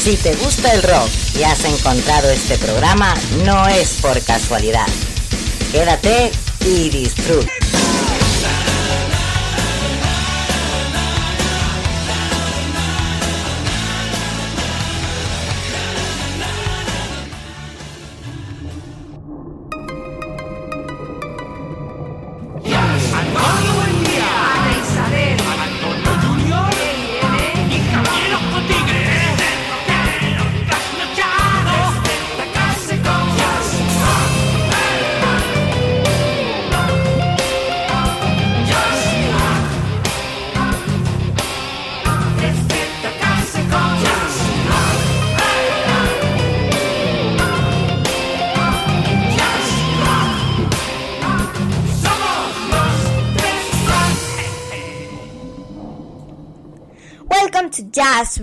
Si te gusta el rock y has encontrado este programa, no es por casualidad. Quédate y disfruta.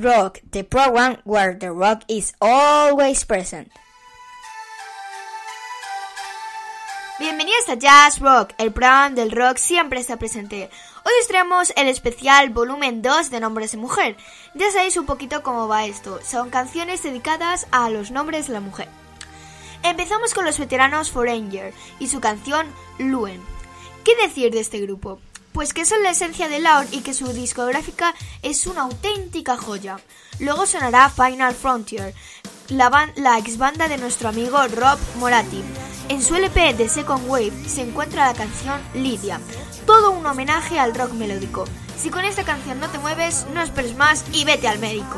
Rock, the program where the rock is always present. Bienvenidos a Jazz Rock, el programa del rock siempre está presente. Hoy os traemos el especial volumen 2 de Nombres de Mujer. Ya sabéis un poquito cómo va esto. Son canciones dedicadas a los nombres de la mujer. Empezamos con los veteranos Foreigner y su canción Luen. ¿Qué decir de este grupo? Pues que son la esencia de Lawn y que su discográfica es una auténtica joya. Luego sonará Final Frontier, la, la ex banda de nuestro amigo Rob Moratti. En su LP de Second Wave se encuentra la canción Lydia, todo un homenaje al rock melódico. Si con esta canción no te mueves, no esperes más y vete al médico.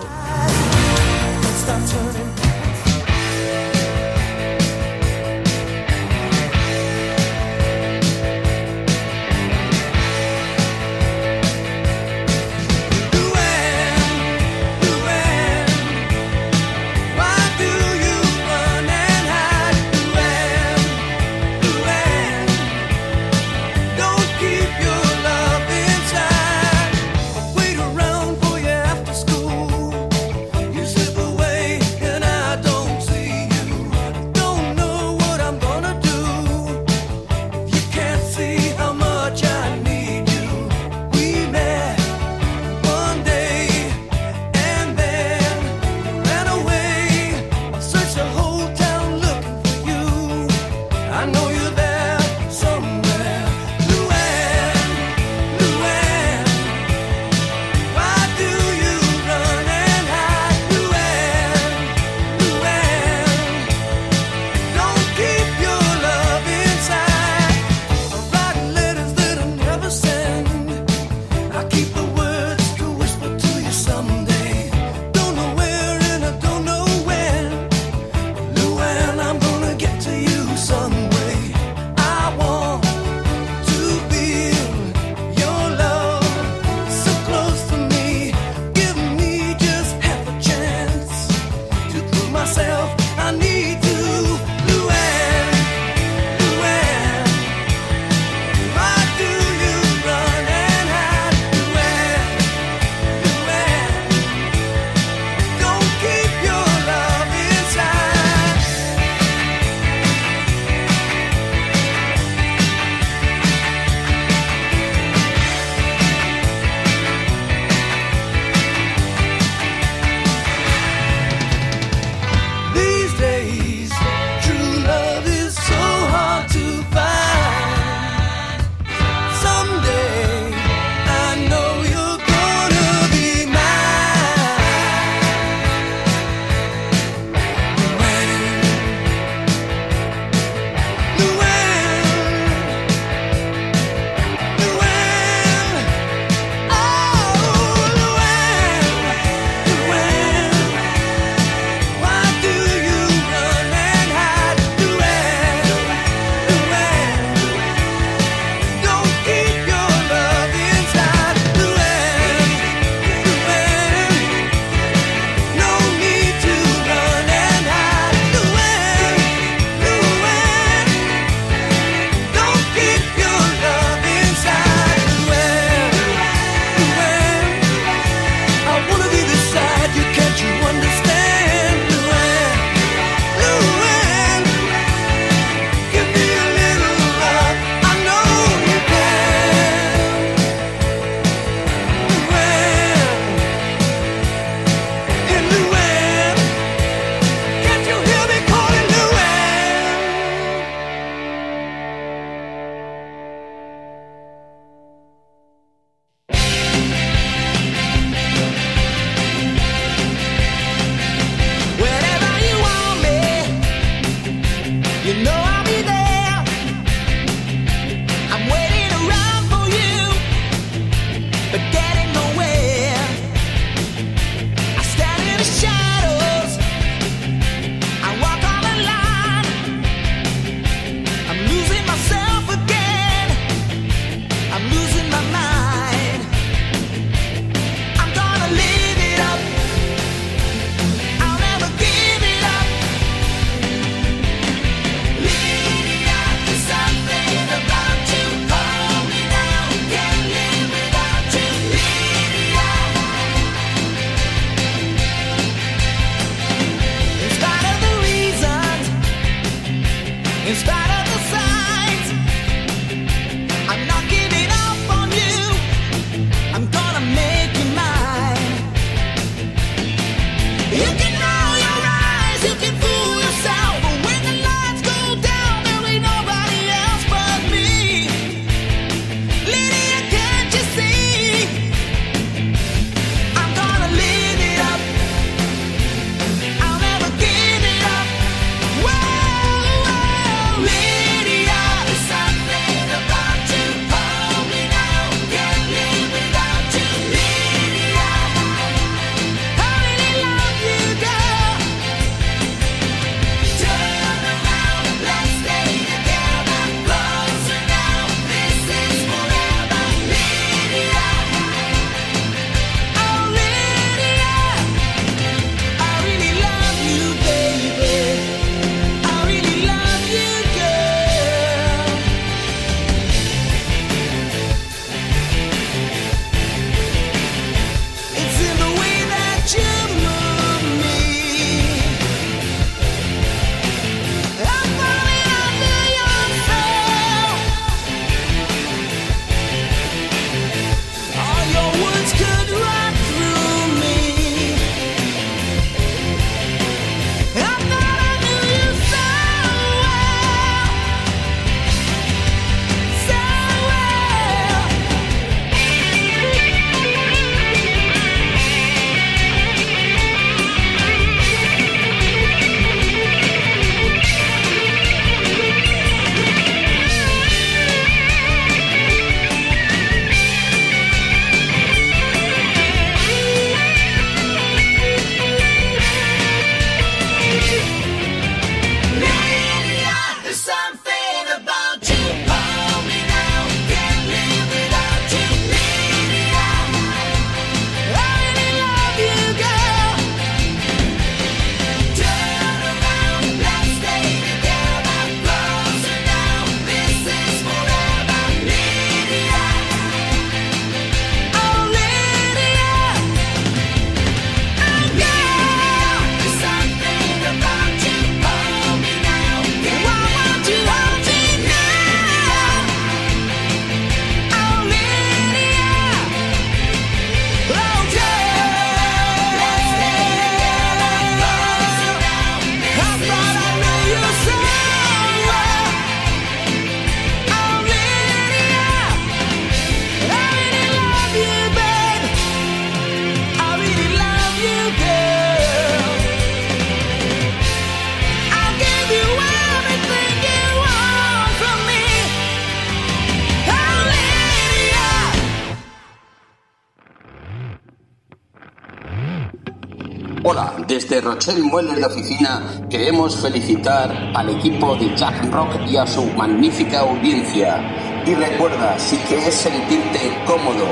Rochelle Mueller de Oficina, queremos felicitar al equipo de Jack Rock y a su magnífica audiencia. Y recuerda, si quieres sentirte cómodo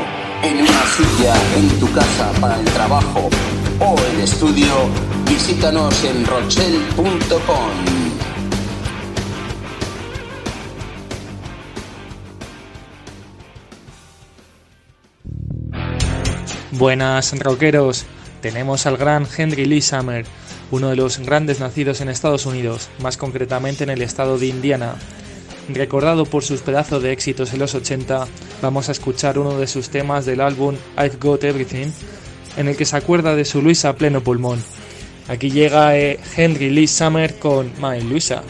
en una silla en tu casa para el trabajo o el estudio, visítanos en rochelle.com. Buenas, rockeros tenemos al gran Henry Lee Summer, uno de los grandes nacidos en Estados Unidos, más concretamente en el estado de Indiana. Recordado por sus pedazos de éxitos en los 80, vamos a escuchar uno de sus temas del álbum I've Got Everything, en el que se acuerda de su Luisa pleno pulmón. Aquí llega eh, Henry Lee Summer con My Luisa.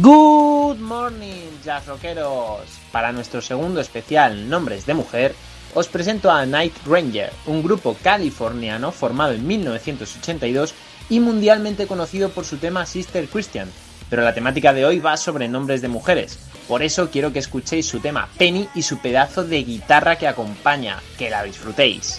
Good morning, jazz rockeros. Para nuestro segundo especial Nombres de Mujer, os presento a Night Ranger, un grupo californiano formado en 1982 y mundialmente conocido por su tema Sister Christian. Pero la temática de hoy va sobre nombres de mujeres, por eso quiero que escuchéis su tema Penny y su pedazo de guitarra que acompaña, que la disfrutéis.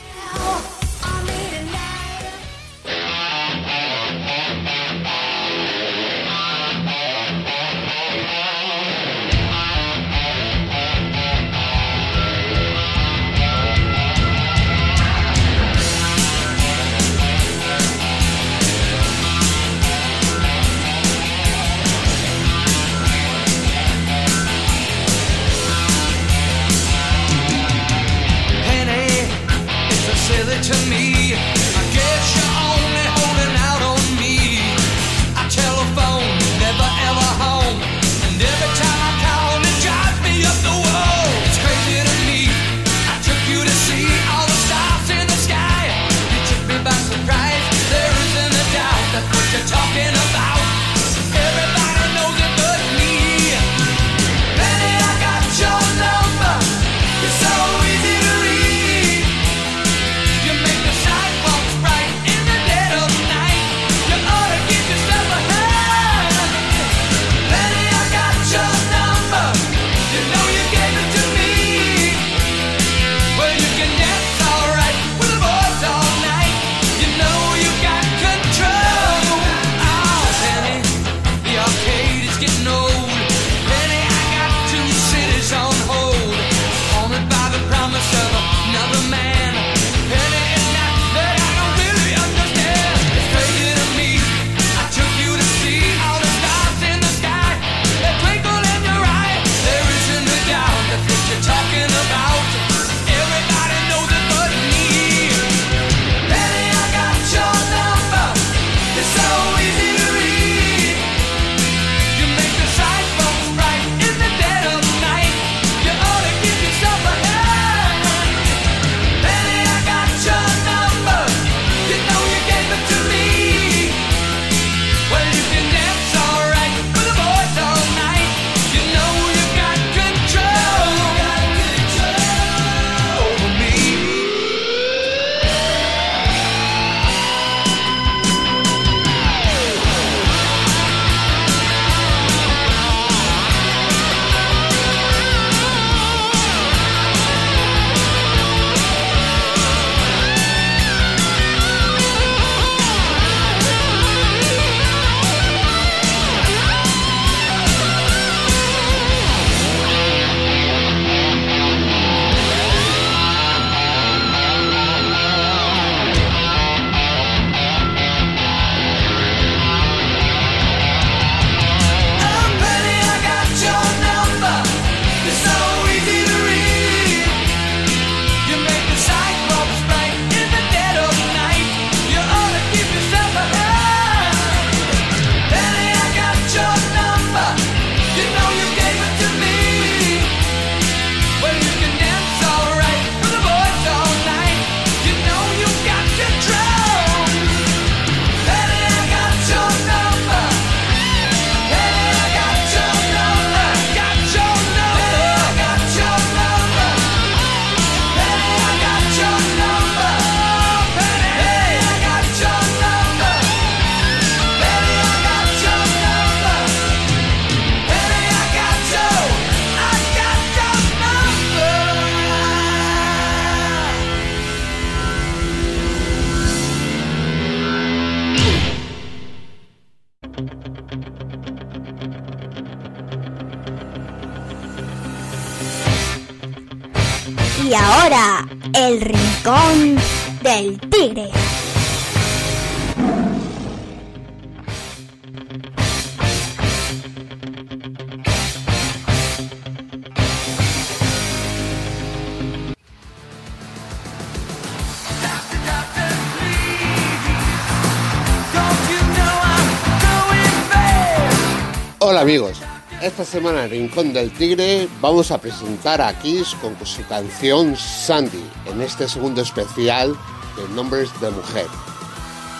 semana Rincón del Tigre vamos a presentar a Kiss con su canción Sandy en este segundo especial de Nombres de Mujer.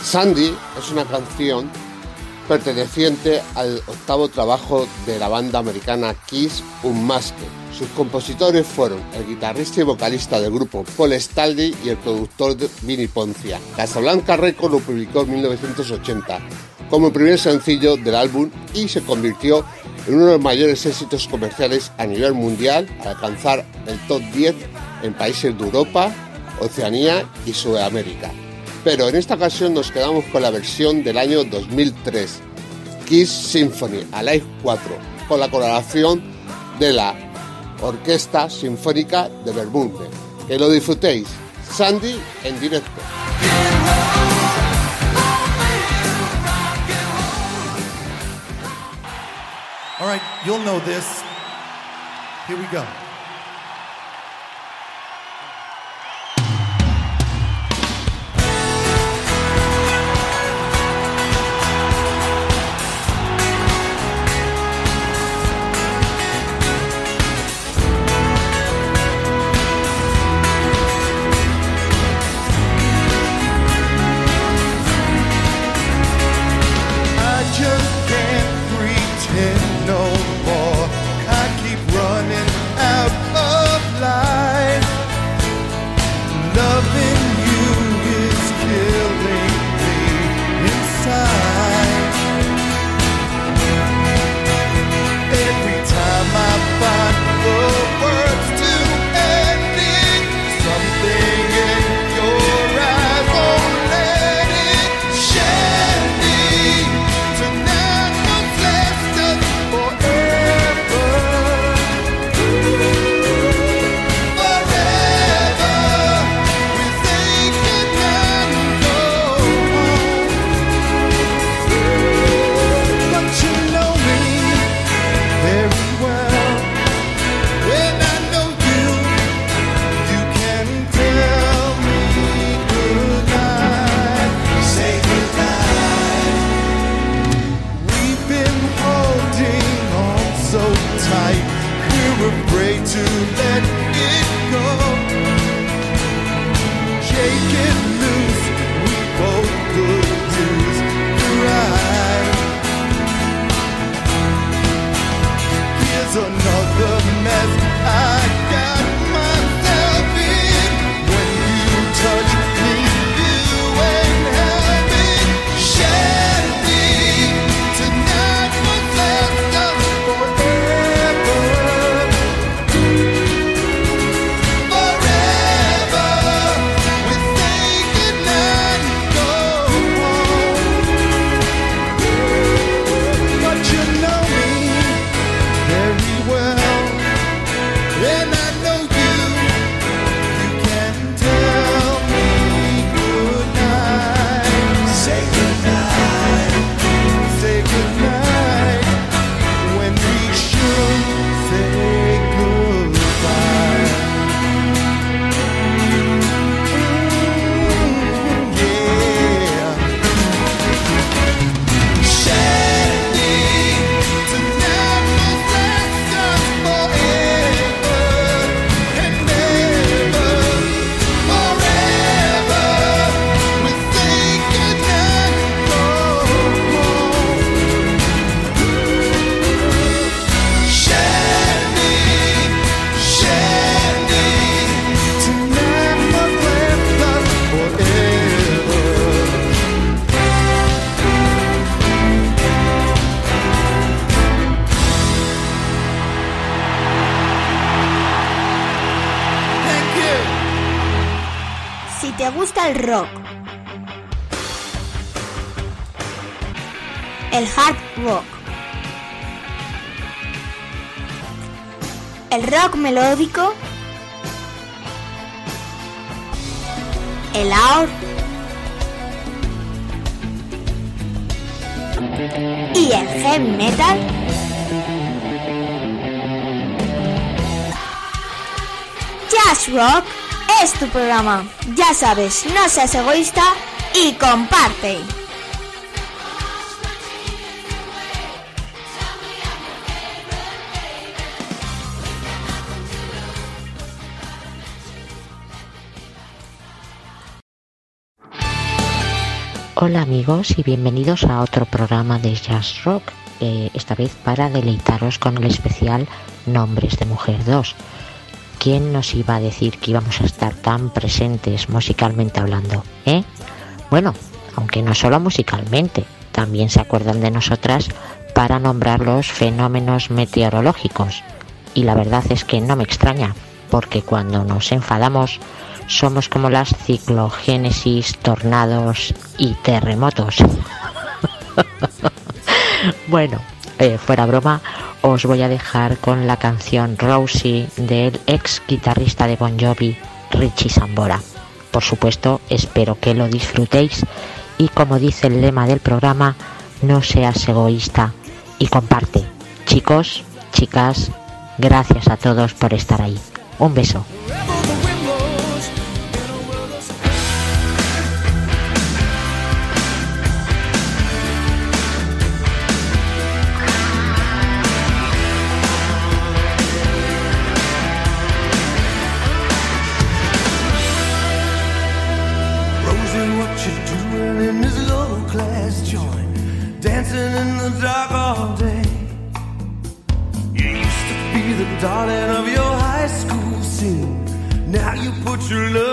Sandy es una canción perteneciente al octavo trabajo de la banda americana Kiss Unmasked. Sus compositores fueron el guitarrista y vocalista del grupo Paul Staldi y el productor Vinny Poncia. Casablanca Records lo publicó en 1980 como primer sencillo del álbum y se convirtió en uno de los mayores éxitos comerciales a nivel mundial al alcanzar el top 10 en países de Europa, Oceanía y Sudamérica. Pero en esta ocasión nos quedamos con la versión del año 2003, Kiss Symphony Alive 4, con la colaboración de la Orquesta Sinfónica de Bermude. Que lo disfrutéis. Sandy en directo. All right, you'll know this. Here we go. El hard rock, el rock melódico, el out y el heavy metal, Jazz Rock es tu programa. Ya sabes, no seas egoísta y comparte. Hola amigos y bienvenidos a otro programa de Jazz Rock, esta vez para deleitaros con el especial Nombres de Mujer 2. ¿Quién nos iba a decir que íbamos a estar tan presentes musicalmente hablando? ¿Eh? Bueno, aunque no solo musicalmente, también se acuerdan de nosotras para nombrar los fenómenos meteorológicos. Y la verdad es que no me extraña, porque cuando nos enfadamos somos como las ciclogénesis, tornados y terremotos. bueno, eh, fuera broma, os voy a dejar con la canción Rosie del ex guitarrista de Bon Jovi, Richie Sambora. Por supuesto, espero que lo disfrutéis y como dice el lema del programa, no seas egoísta y comparte. Chicos, chicas, gracias a todos por estar ahí. Un beso. Put love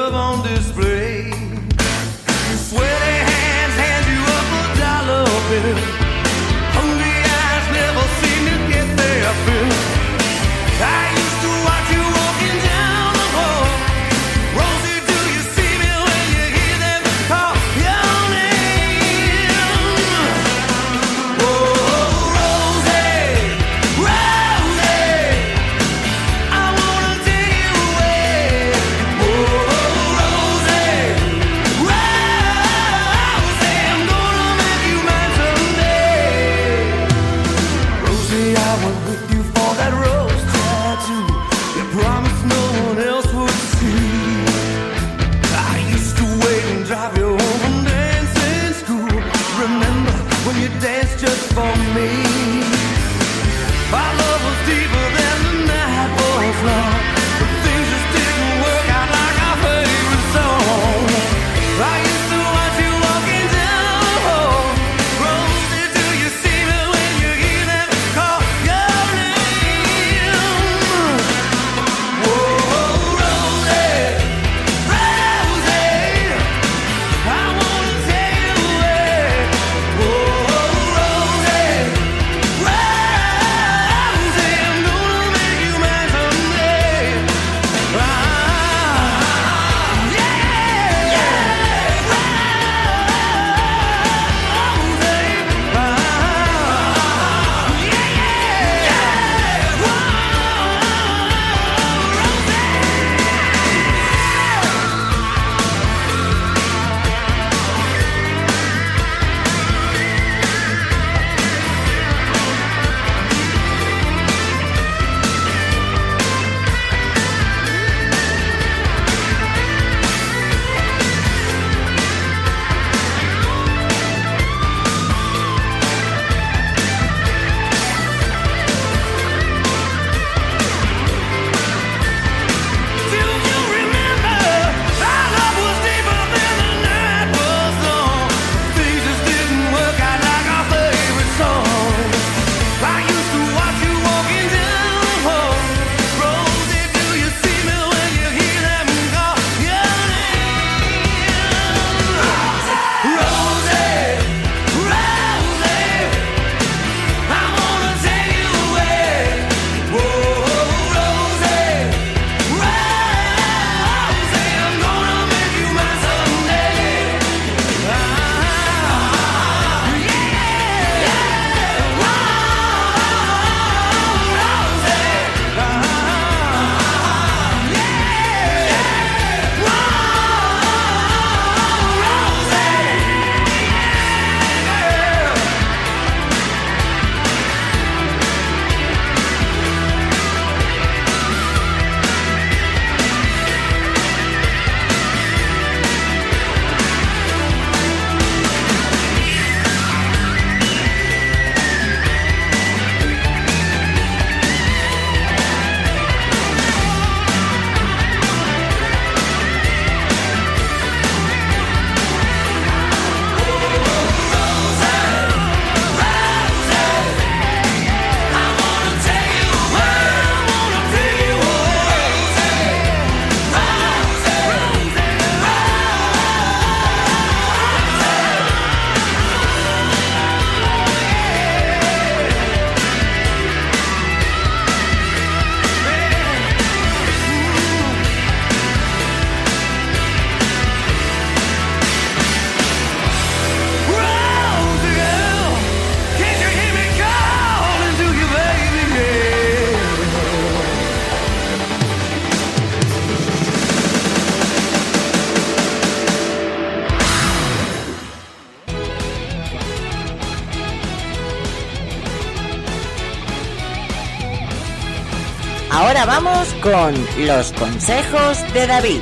con los consejos de David.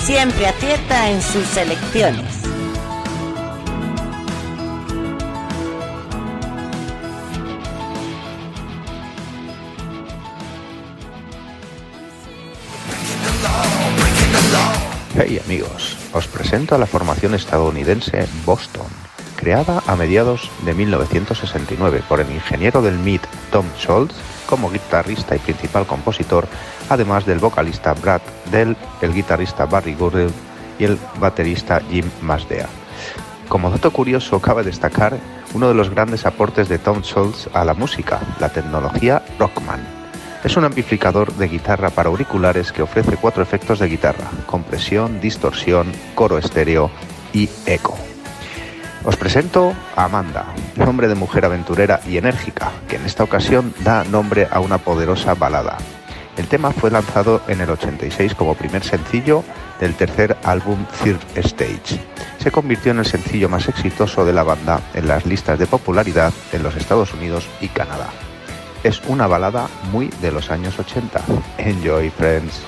Siempre acierta en sus elecciones. Hey amigos, os presento a la formación estadounidense Boston, creada a mediados de 1969 por el ingeniero del MIT Tom Schultz como guitarrista y principal compositor, además del vocalista Brad Dell, el guitarrista Barry Goodell y el baterista Jim Masdea. Como dato curioso, cabe destacar uno de los grandes aportes de Tom Schultz a la música, la tecnología Rockman. Es un amplificador de guitarra para auriculares que ofrece cuatro efectos de guitarra, compresión, distorsión, coro estéreo y eco. Os presento a Amanda, nombre de mujer aventurera y enérgica, que en esta ocasión da nombre a una poderosa balada. El tema fue lanzado en el 86 como primer sencillo del tercer álbum Third Stage. Se convirtió en el sencillo más exitoso de la banda en las listas de popularidad en los Estados Unidos y Canadá. Es una balada muy de los años 80. Enjoy, friends.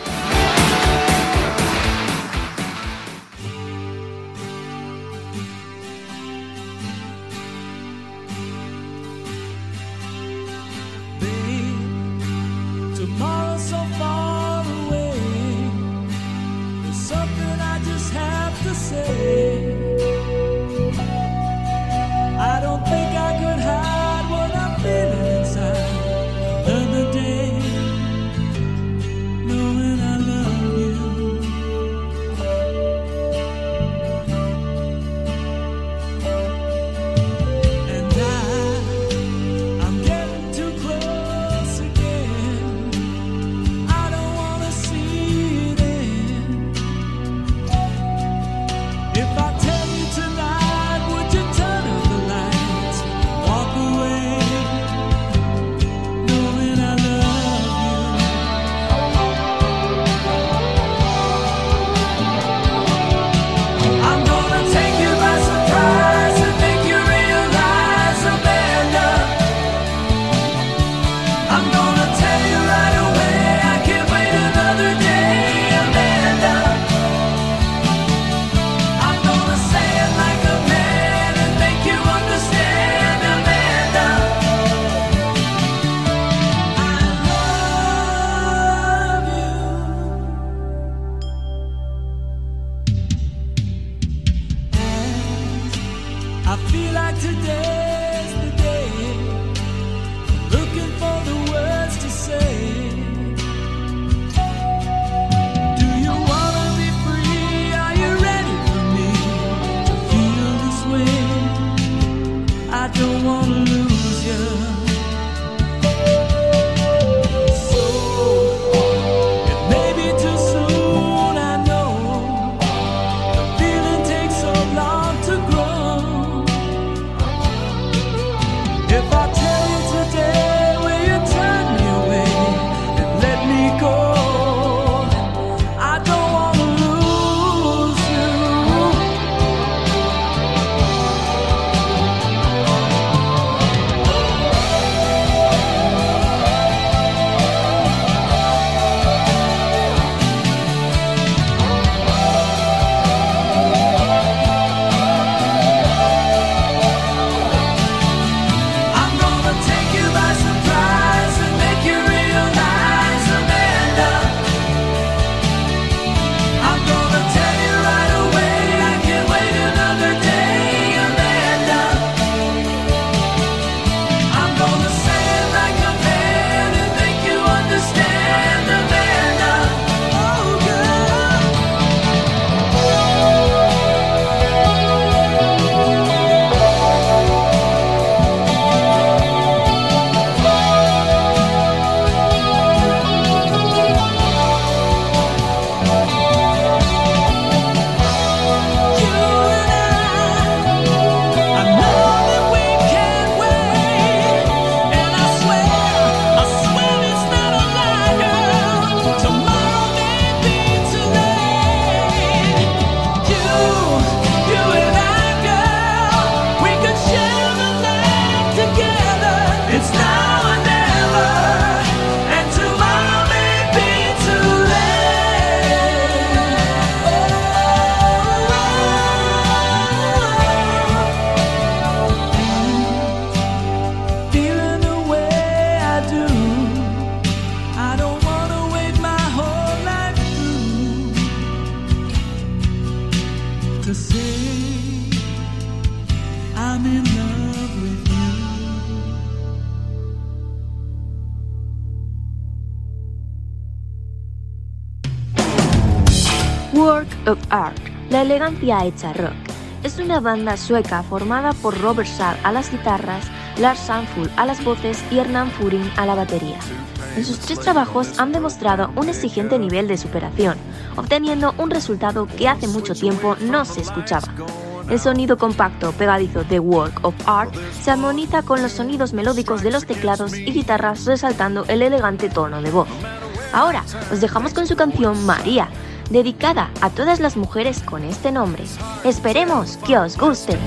Elegancia hecha rock. Es una banda sueca formada por Robert Saal a las guitarras, Lars Sandful a las voces y Hernán Furin a la batería. En sus tres trabajos han demostrado un exigente nivel de superación, obteniendo un resultado que hace mucho tiempo no se escuchaba. El sonido compacto pegadizo de Work of Art se armoniza con los sonidos melódicos de los teclados y guitarras resaltando el elegante tono de voz. Ahora os dejamos con su canción María, dedicada a todas las mujeres con este nombre. Esperemos que os guste.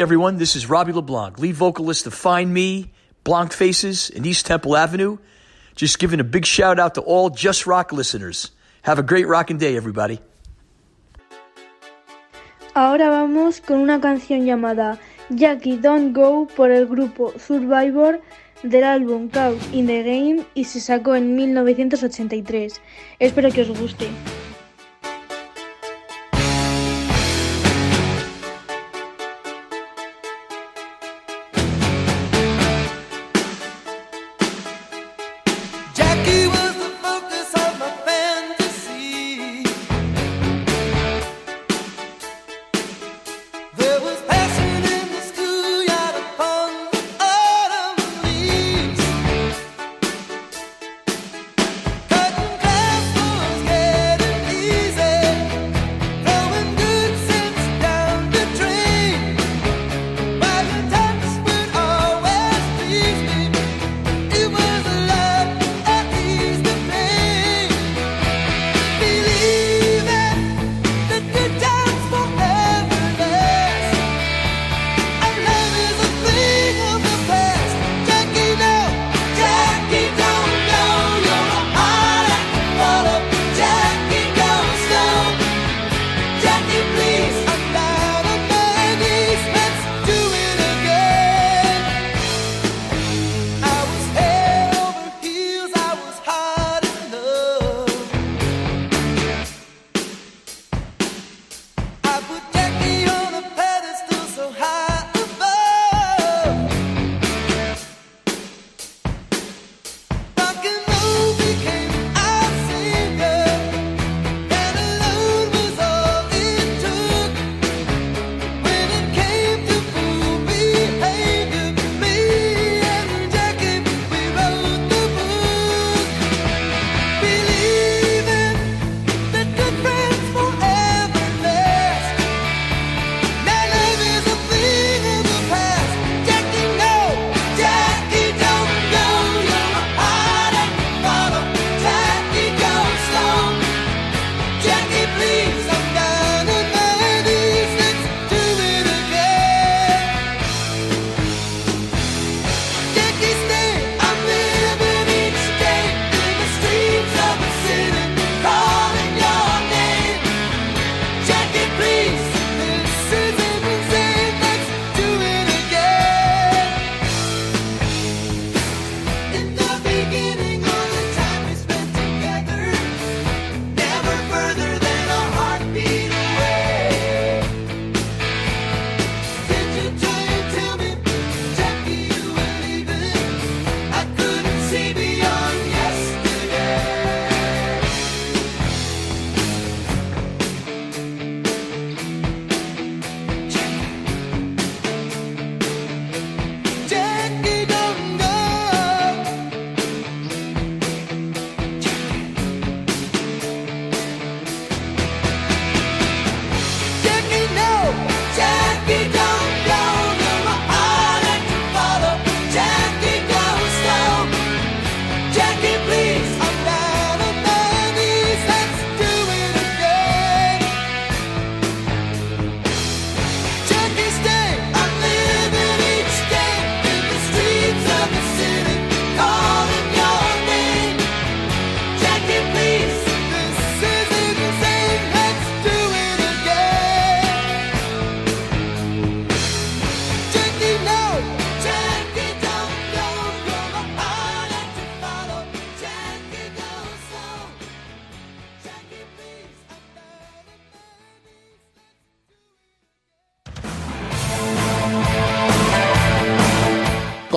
Everyone, this is Robbie LeBlanc, lead vocalist of Find Me, Blanc Faces, and East Temple Avenue. Just giving a big shout out to all Just Rock listeners. Have a great rocking day, everybody. Ahora vamos con una canción llamada Jackie Don't Go por el grupo Survivor del álbum Caught in the Game y se sacó en 1983. Espero que os guste.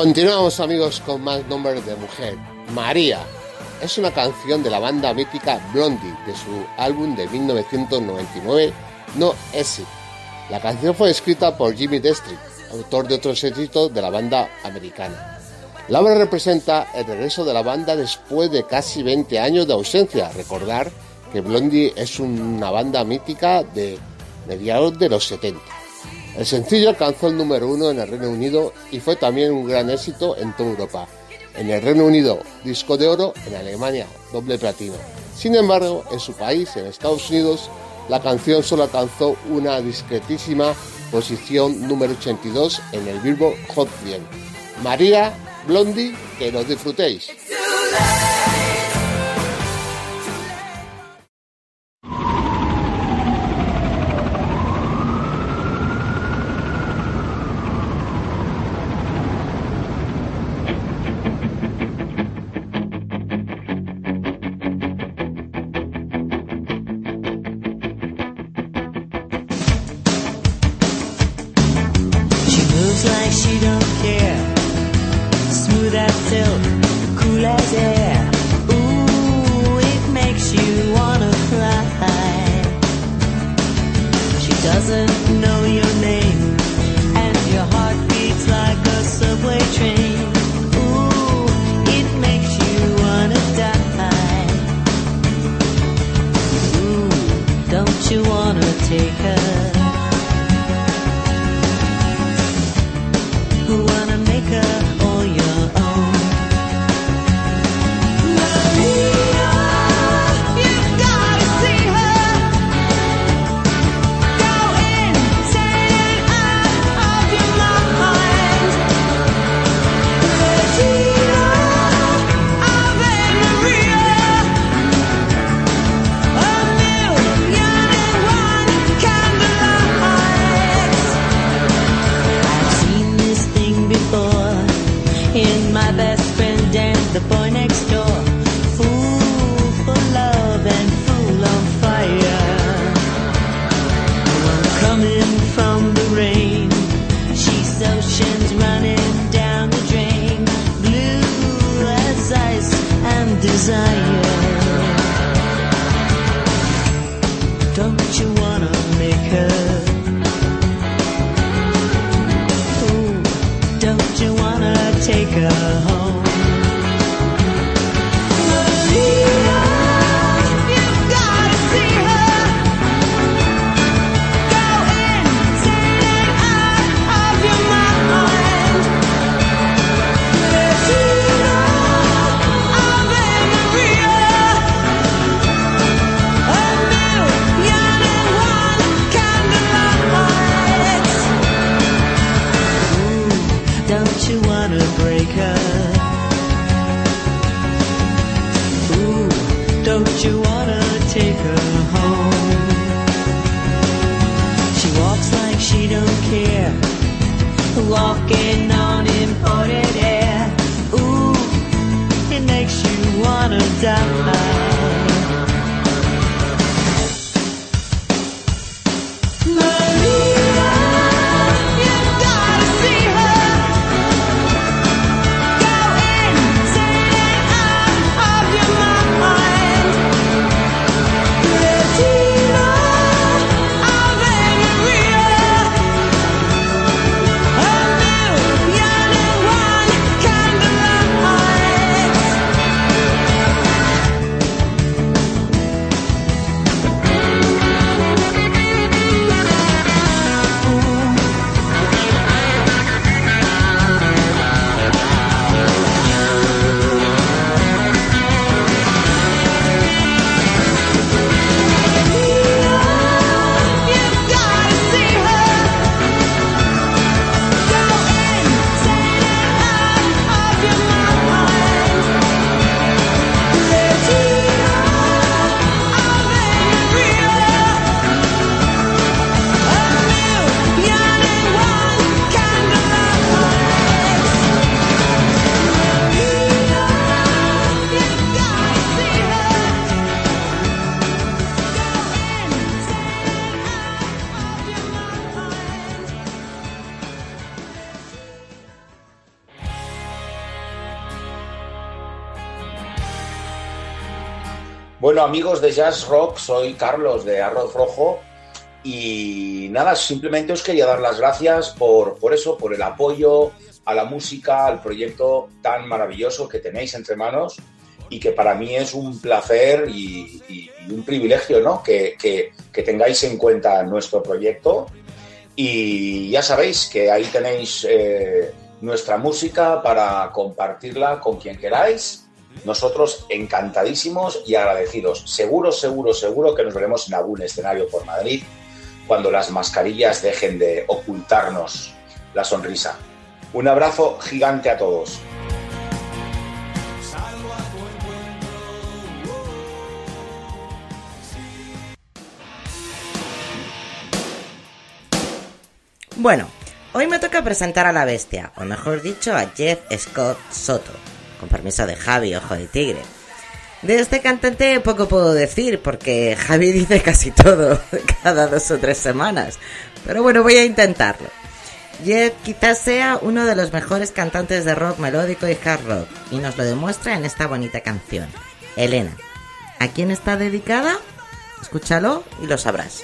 Continuamos amigos con más nombres de mujer. María es una canción de la banda mítica Blondie de su álbum de 1999 No Exit. La canción fue escrita por Jimmy Destri, autor de otros éxitos de la banda americana. La obra representa el regreso de la banda después de casi 20 años de ausencia. Recordar que Blondie es una banda mítica de mediados de los 70. El sencillo alcanzó el número uno en el Reino Unido y fue también un gran éxito en toda Europa. En el Reino Unido, disco de oro, en Alemania, doble platino. Sin embargo, en su país, en Estados Unidos, la canción solo alcanzó una discretísima posición número 82 en el Billboard Hot 100. María Blondie, que nos disfrutéis. wanna take her home. She walks like she don't care, walking on imported air. Ooh, it makes you wanna die. Amigos de Jazz Rock, soy Carlos de Arroz Rojo y nada, simplemente os quería dar las gracias por, por eso, por el apoyo a la música, al proyecto tan maravilloso que tenéis entre manos y que para mí es un placer y, un privilegio ¿no? Que, que, tengáis en cuenta nuestro proyecto. Y ya sabéis que ahí tenéis eh, nuestra música para compartirla con quien queráis nosotros encantadísimos y agradecidos. Seguro, seguro, seguro que nos veremos en algún escenario por Madrid cuando las mascarillas dejen de ocultarnos la sonrisa. Un abrazo gigante a todos. Bueno, hoy me toca presentar a la bestia, o mejor dicho, a Jeff Scott Soto con permiso de Javi, ojo de tigre. De este cantante poco puedo decir porque Javi dice casi todo cada dos o tres semanas. Pero bueno, voy a intentarlo. Jet quizás sea uno de los mejores cantantes de rock melódico y hard rock y nos lo demuestra en esta bonita canción. Elena. ¿A quién está dedicada? Escúchalo y lo sabrás.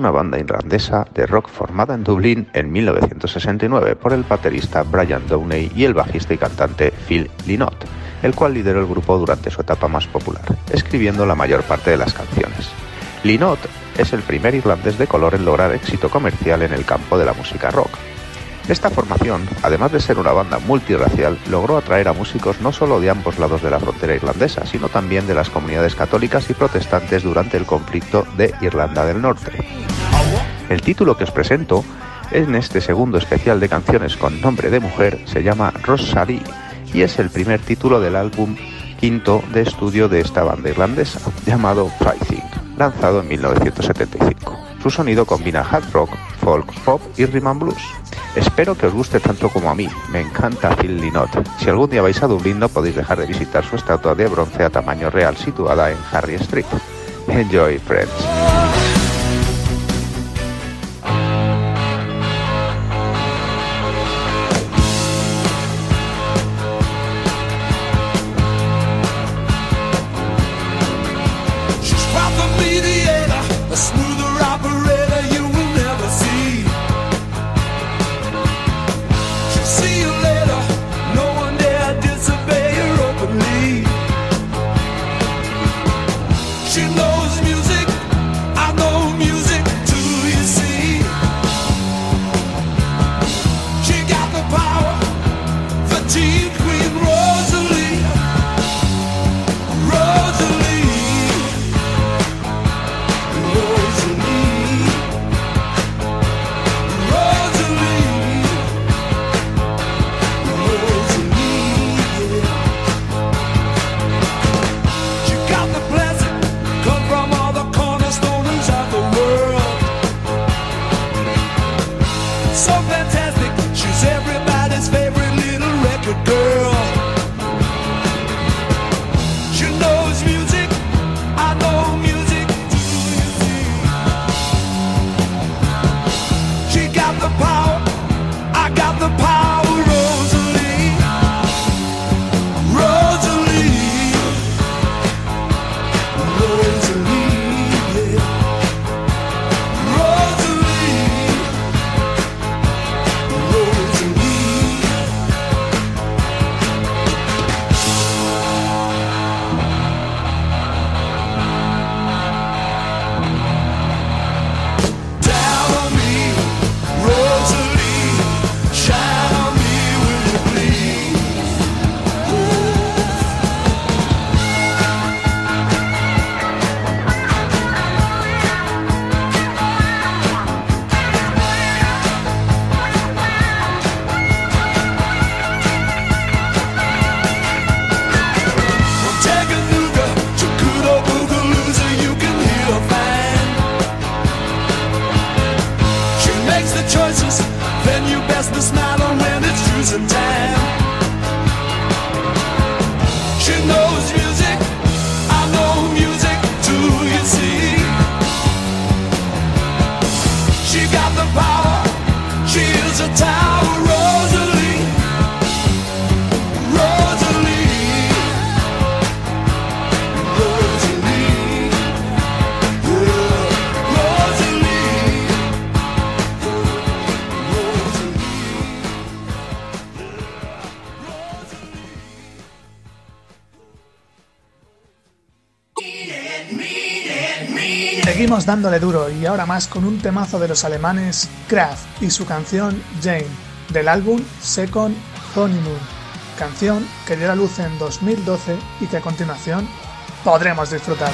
una banda irlandesa de rock formada en Dublín en 1969 por el baterista Brian Downey y el bajista y cantante Phil Lynott, el cual lideró el grupo durante su etapa más popular, escribiendo la mayor parte de las canciones. Lynott es el primer irlandés de color en lograr éxito comercial en el campo de la música rock, esta formación, además de ser una banda multirracial, logró atraer a músicos no solo de ambos lados de la frontera irlandesa, sino también de las comunidades católicas y protestantes durante el conflicto de Irlanda del Norte. El título que os presento en este segundo especial de canciones con nombre de mujer se llama Rosalie y es el primer título del álbum quinto de estudio de esta banda irlandesa, llamado Fighting, lanzado en 1975. Su sonido combina hard rock, folk, pop y rhythm and blues. Espero que os guste tanto como a mí, me encanta Phil Lynott. Si algún día vais a Dublín no podéis dejar de visitar su estatua de bronce a tamaño real situada en Harry Street. Enjoy, friends. Dándole duro y ahora más con un temazo de los alemanes Kraft y su canción Jane del álbum Second Honeymoon, canción que dio la luz en 2012 y que a continuación podremos disfrutar.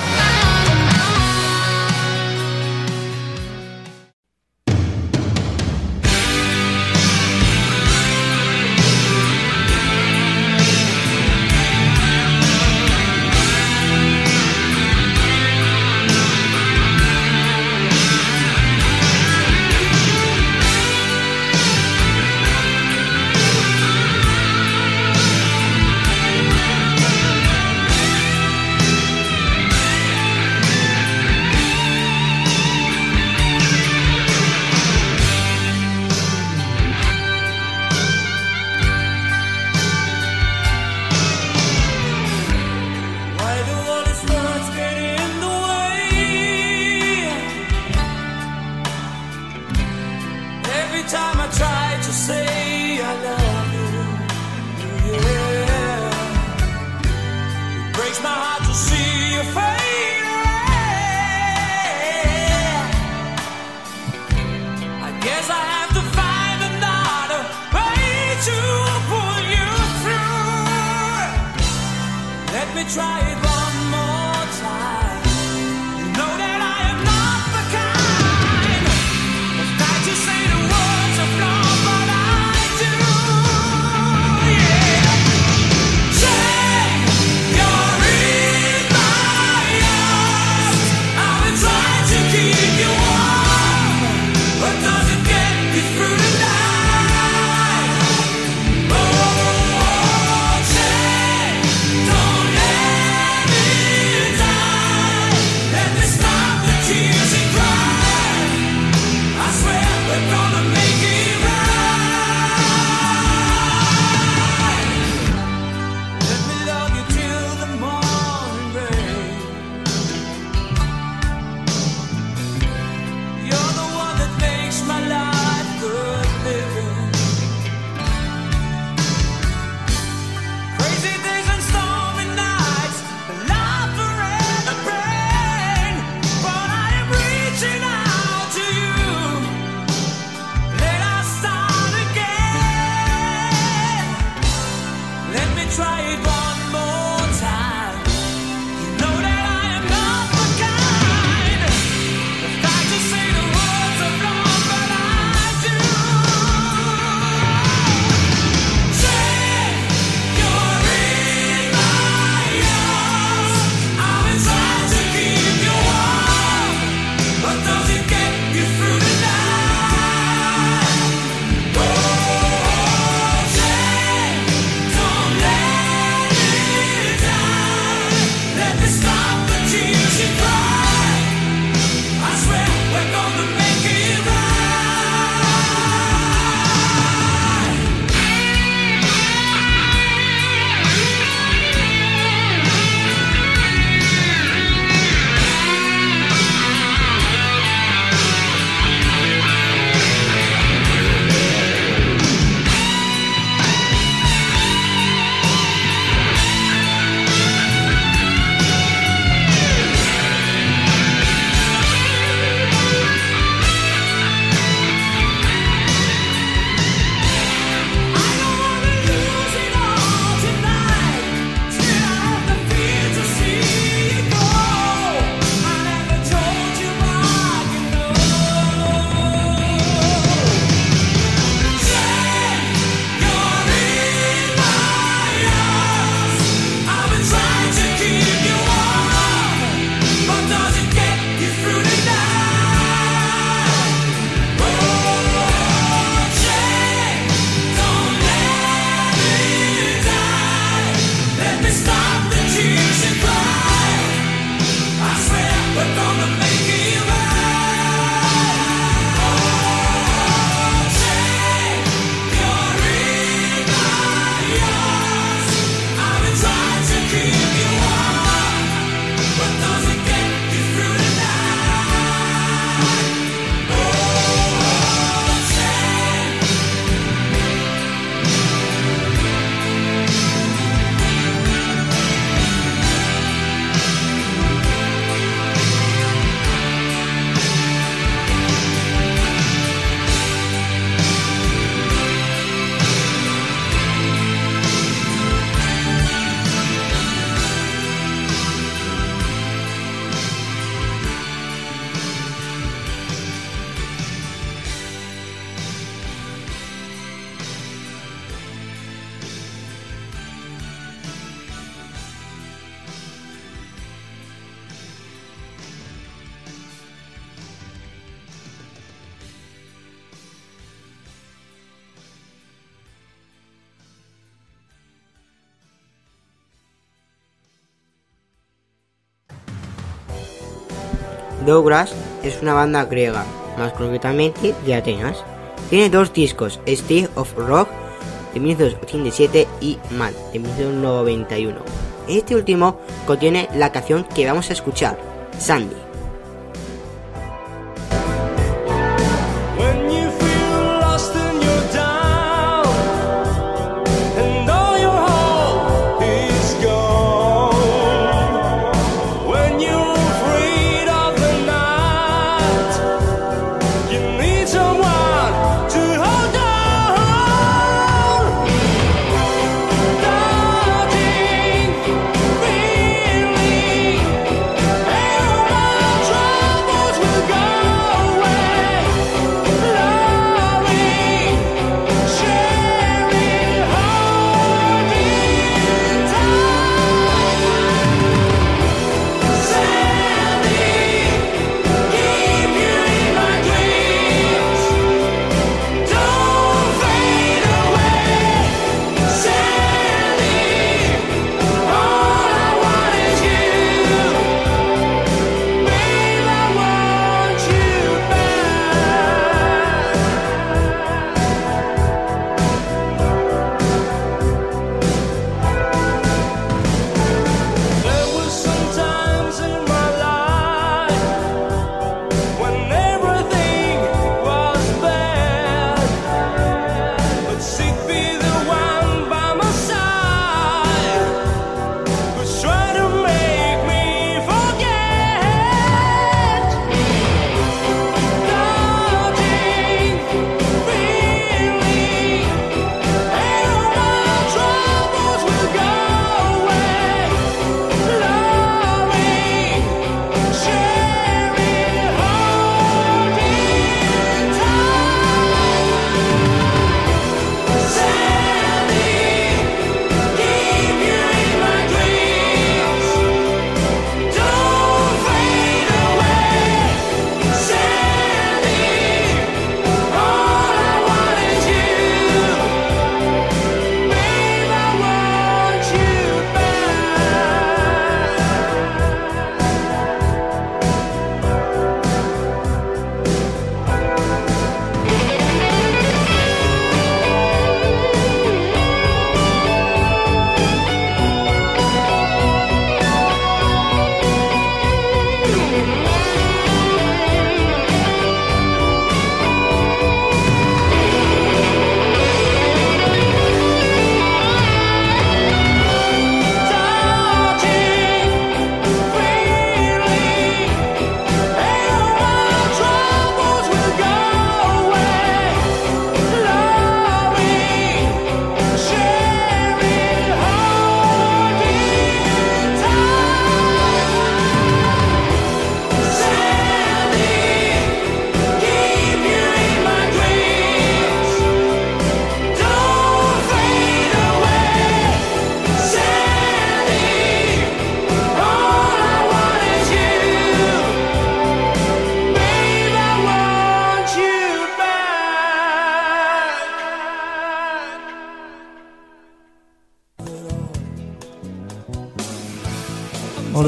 Es una banda griega, más concretamente de Atenas. Tiene dos discos, State of Rock de 1987 y Man de 1991. Este último contiene la canción que vamos a escuchar, Sandy.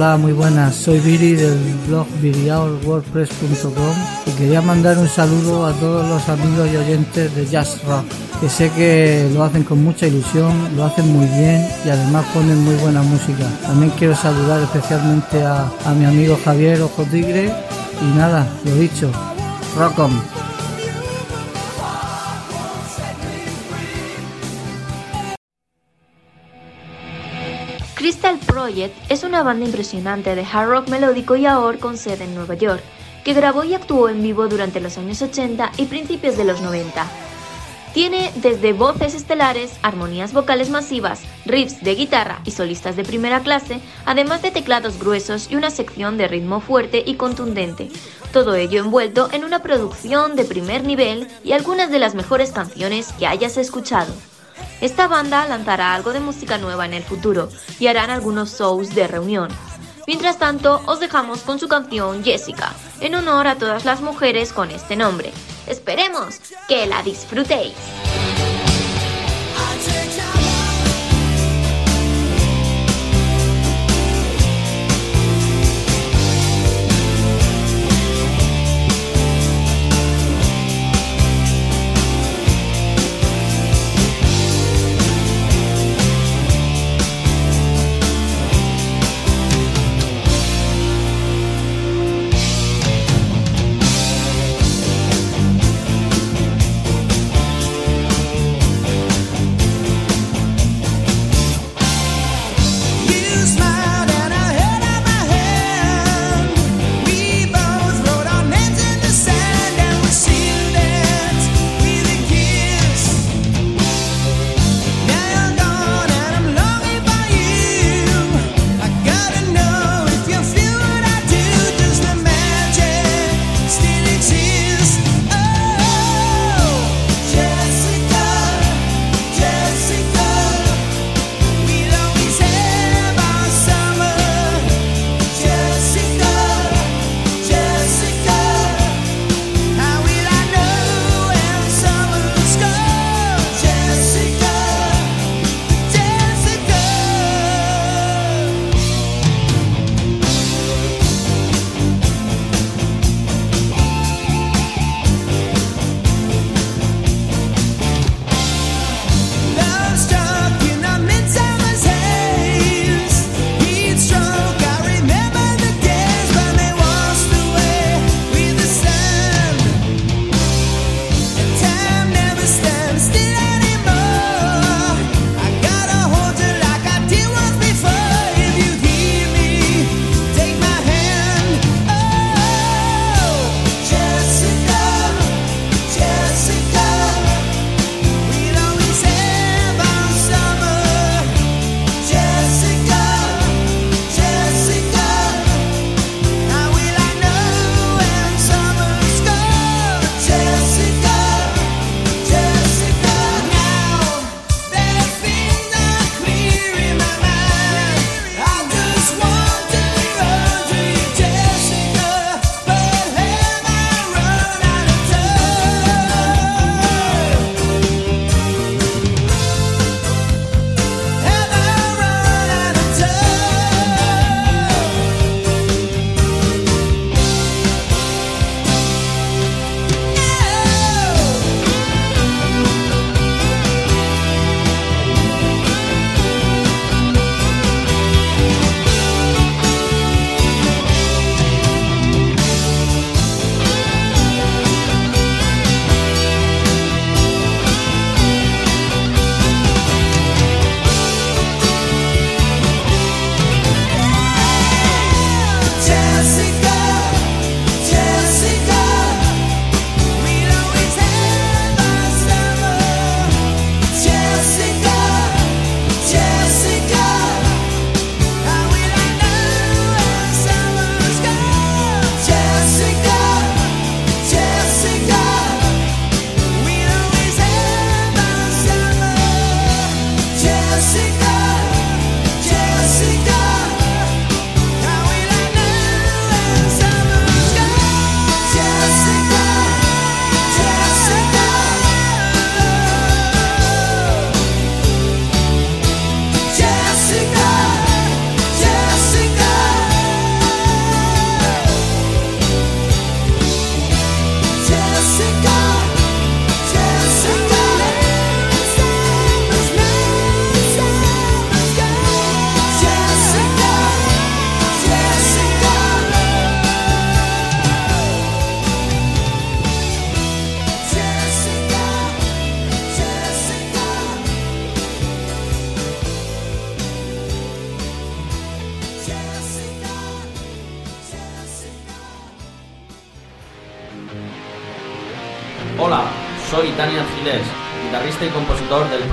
Hola, muy buenas. Soy Viri del blog viriaolwordpress.com y quería mandar un saludo a todos los amigos y oyentes de Jazz Rock, que sé que lo hacen con mucha ilusión, lo hacen muy bien y además ponen muy buena música. También quiero saludar especialmente a, a mi amigo Javier Ojo Tigre y nada, lo dicho, rock on. Es una banda impresionante de hard rock melódico y ahora con sede en Nueva York, que grabó y actuó en vivo durante los años 80 y principios de los 90. Tiene desde voces estelares, armonías vocales masivas, riffs de guitarra y solistas de primera clase, además de teclados gruesos y una sección de ritmo fuerte y contundente. Todo ello envuelto en una producción de primer nivel y algunas de las mejores canciones que hayas escuchado. Esta banda lanzará algo de música nueva en el futuro y harán algunos shows de reunión. Mientras tanto, os dejamos con su canción Jessica, en honor a todas las mujeres con este nombre. Esperemos que la disfrutéis.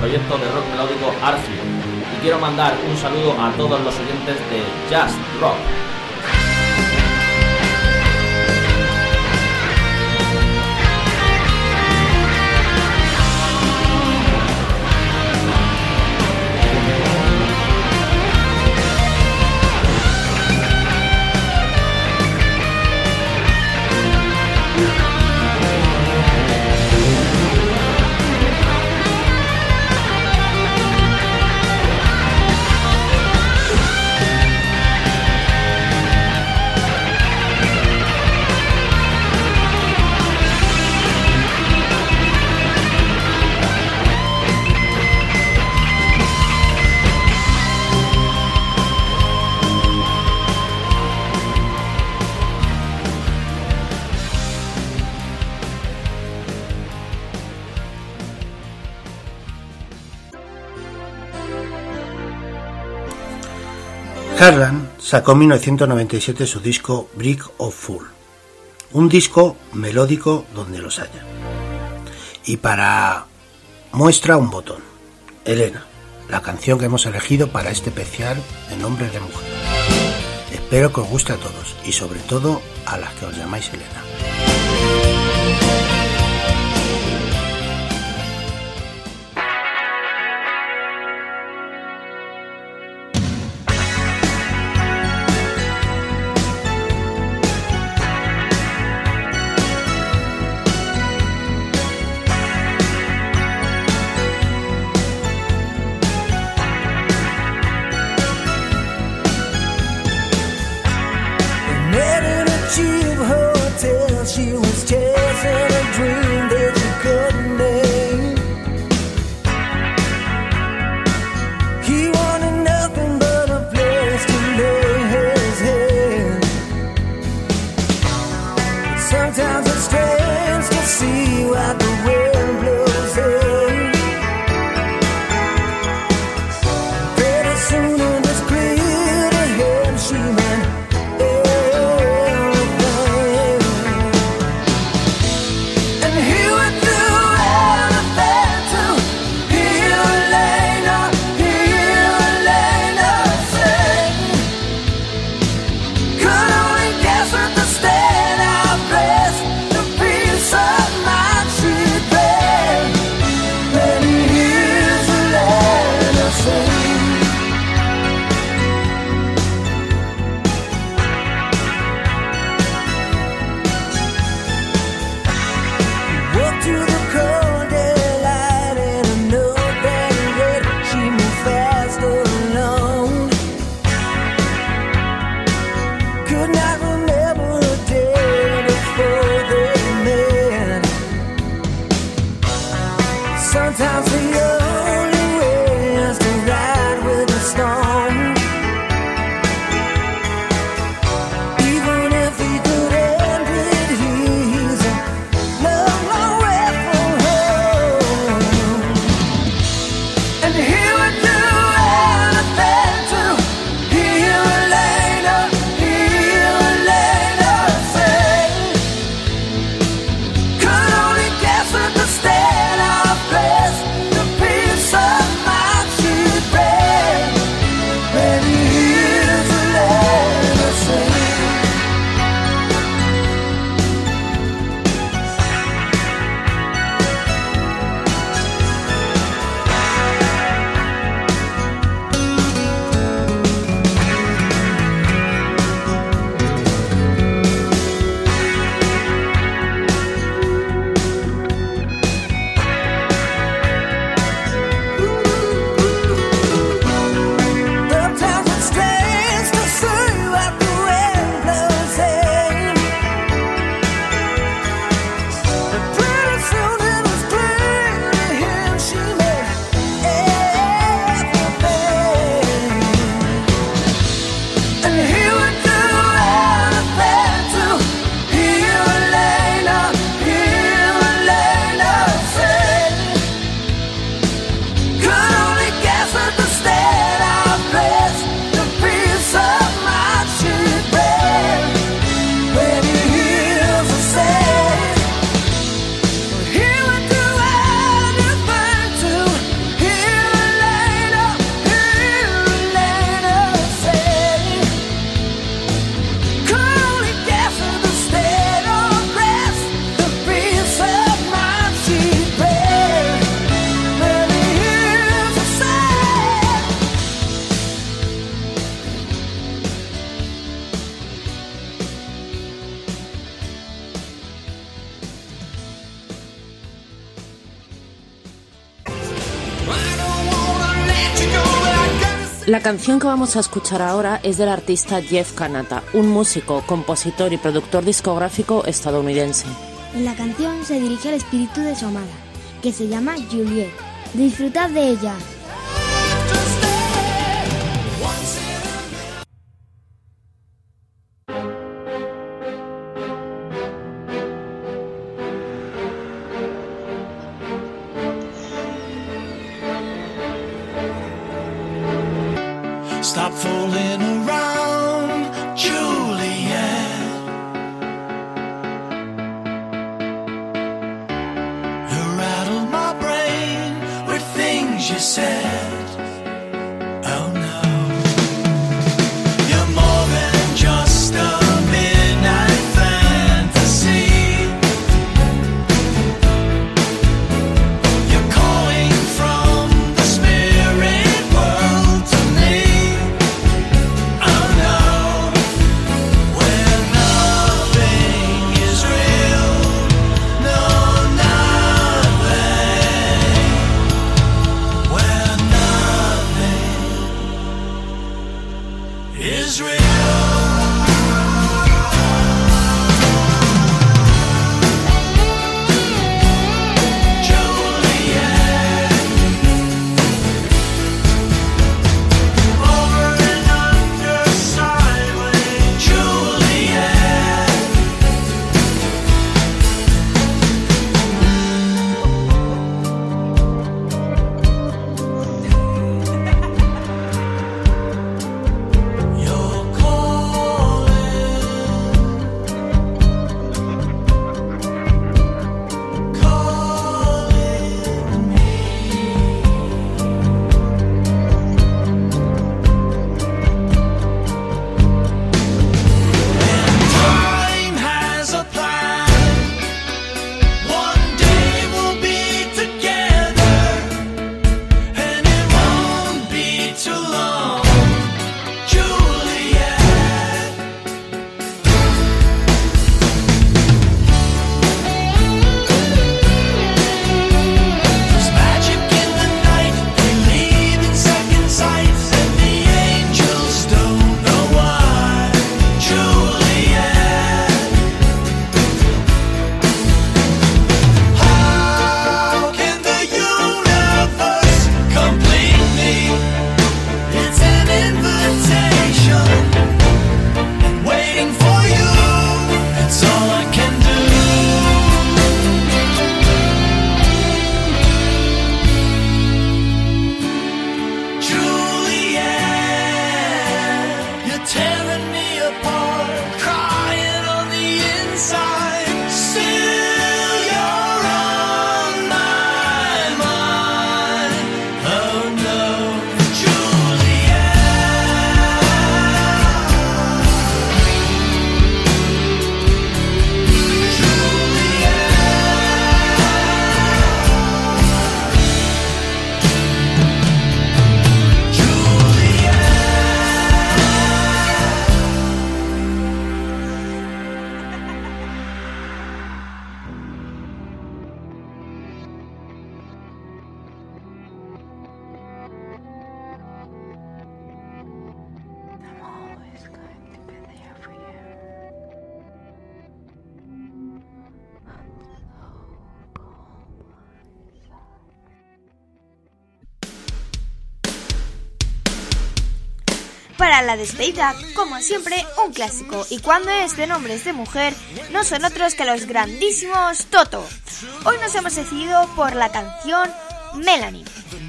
proyecto de rock melódico Arfio. Y quiero mandar un saludo a todos los oyentes de Just Rock. sacó en 1997 su disco Brick of Fool, un disco melódico donde los haya. Y para muestra un botón, Elena, la canción que hemos elegido para este especial de nombre de mujer. Espero que os guste a todos y sobre todo a las que os llamáis Elena. Canción que vamos a escuchar ahora es del artista Jeff Kanata, un músico, compositor y productor discográfico estadounidense. En la canción se dirige al espíritu de su amada, que se llama Juliet. Disfrutad de ella. Despedida, como siempre, un clásico. Y cuando es de nombres de mujer, no son otros que los grandísimos Toto. Hoy nos hemos decidido por la canción Melanie.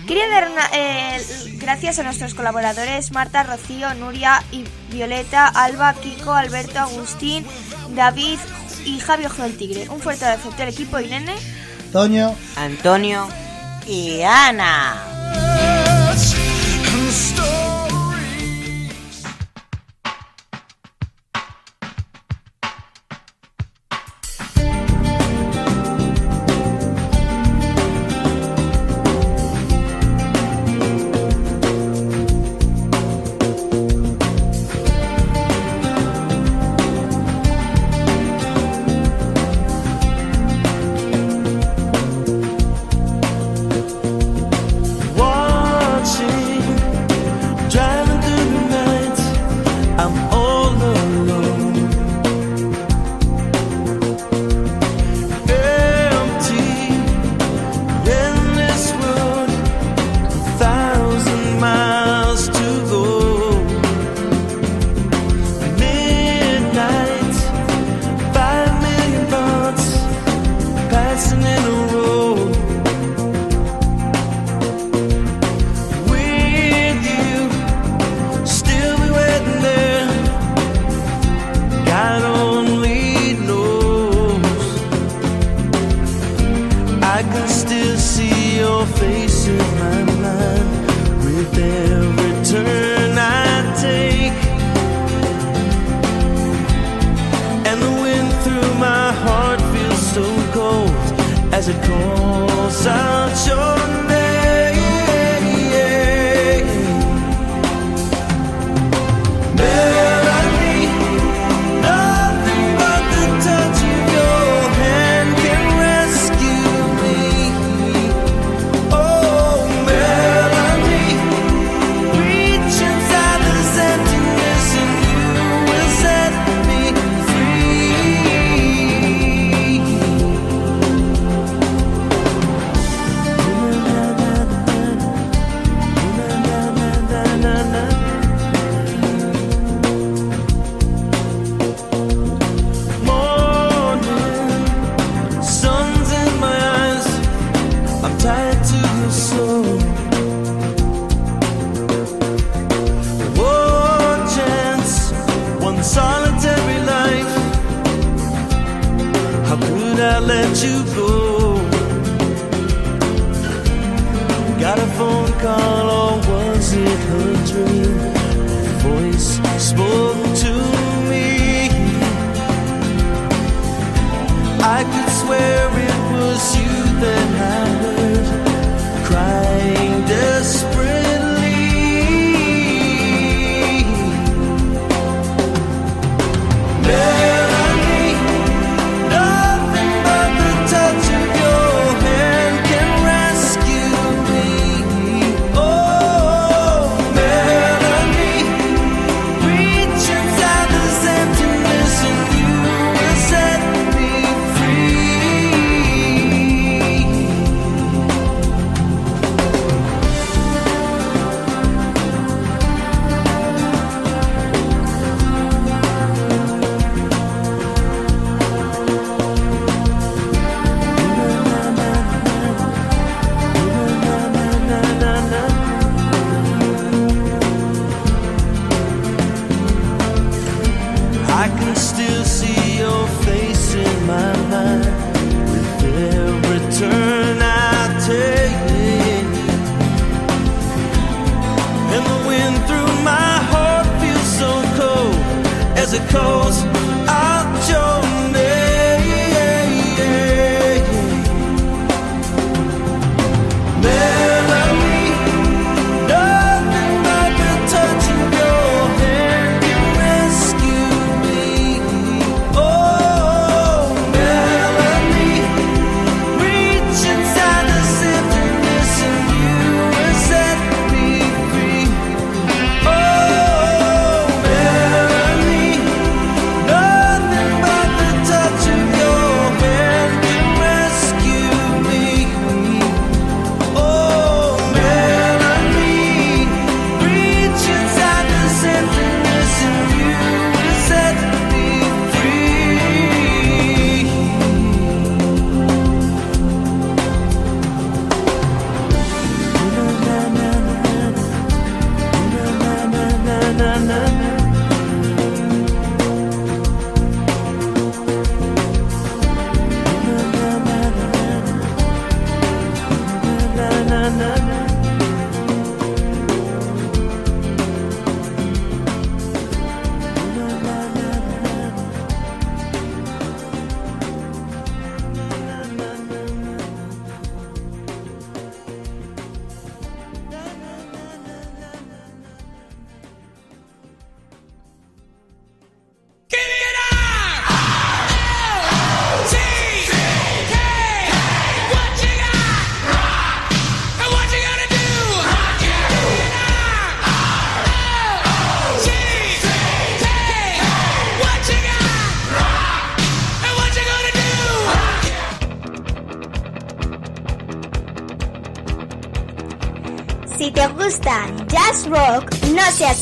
Quería dar una- eh, gracias a nuestros colaboradores Marta, Rocío, Nuria y Violeta, Alba, Kiko, Alberto, Agustín, David y Javi Ojo del Tigre. Un fuerte abrazo al equipo Irene. Toño, Antonio y Ana.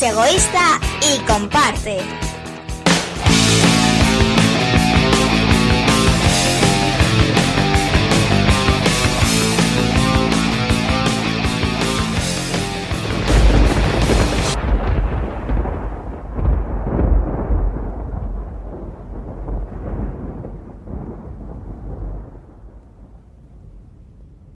Egoísta y comparte.